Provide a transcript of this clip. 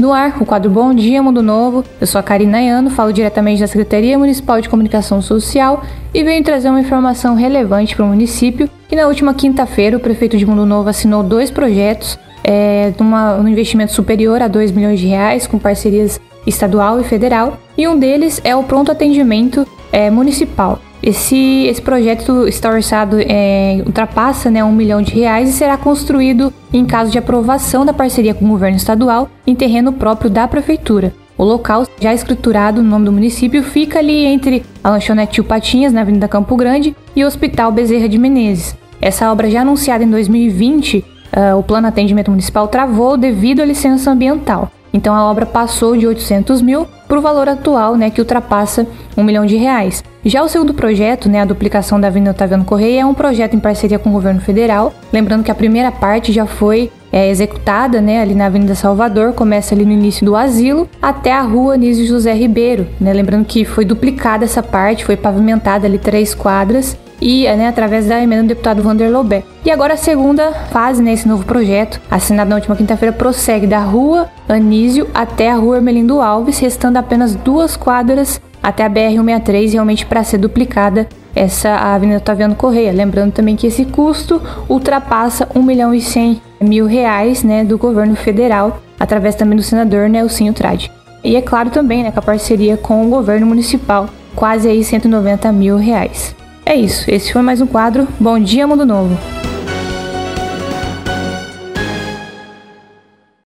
No ar, o quadro Bom Dia Mundo Novo. Eu sou a Karina Ayano, falo diretamente da Secretaria Municipal de Comunicação Social e venho trazer uma informação relevante para o município. Que na última quinta-feira, o prefeito de Mundo Novo assinou dois projetos é, numa, um investimento superior a 2 milhões de reais com parcerias estadual e federal, e um deles é o pronto atendimento é, municipal. Esse, esse projeto está orçado, é, ultrapassa né, um milhão de reais e será construído em caso de aprovação da parceria com o governo estadual em terreno próprio da prefeitura. O local, já escriturado no nome do município, fica ali entre a lanchonete Tio Patinhas, na Avenida Campo Grande, e o Hospital Bezerra de Menezes. Essa obra já anunciada em 2020, uh, ah, o Plano Atendimento Municipal travou devido à licença ambiental. Então a obra passou de 800 mil para o valor atual, né, que ultrapassa um milhão de reais. Já o segundo projeto, né, a duplicação da Avenida Otaviano Correia, é um projeto em parceria com o governo federal. Lembrando que a primeira parte já foi é, executada né, ali na Avenida Salvador, começa ali no início do asilo, até a rua Nísio José Ribeiro. Né? Lembrando que foi duplicada essa parte, foi pavimentada ali três quadras e né, através da emenda do deputado Vander Lobé. E agora a segunda fase nesse né, novo projeto, assinado na última quinta-feira, prossegue da rua Anísio até a rua Ermelindo Alves, restando apenas duas quadras até a BR-163, realmente para ser duplicada essa Avenida Otaviano Correia. Lembrando também que esse custo ultrapassa 1 milhão e 100 mil reais né, do governo federal, através também do senador Nelsinho Trade. E é claro também né, com a parceria com o governo municipal, quase aí 190 mil reais. É isso, esse foi mais um quadro Bom Dia Mundo Novo.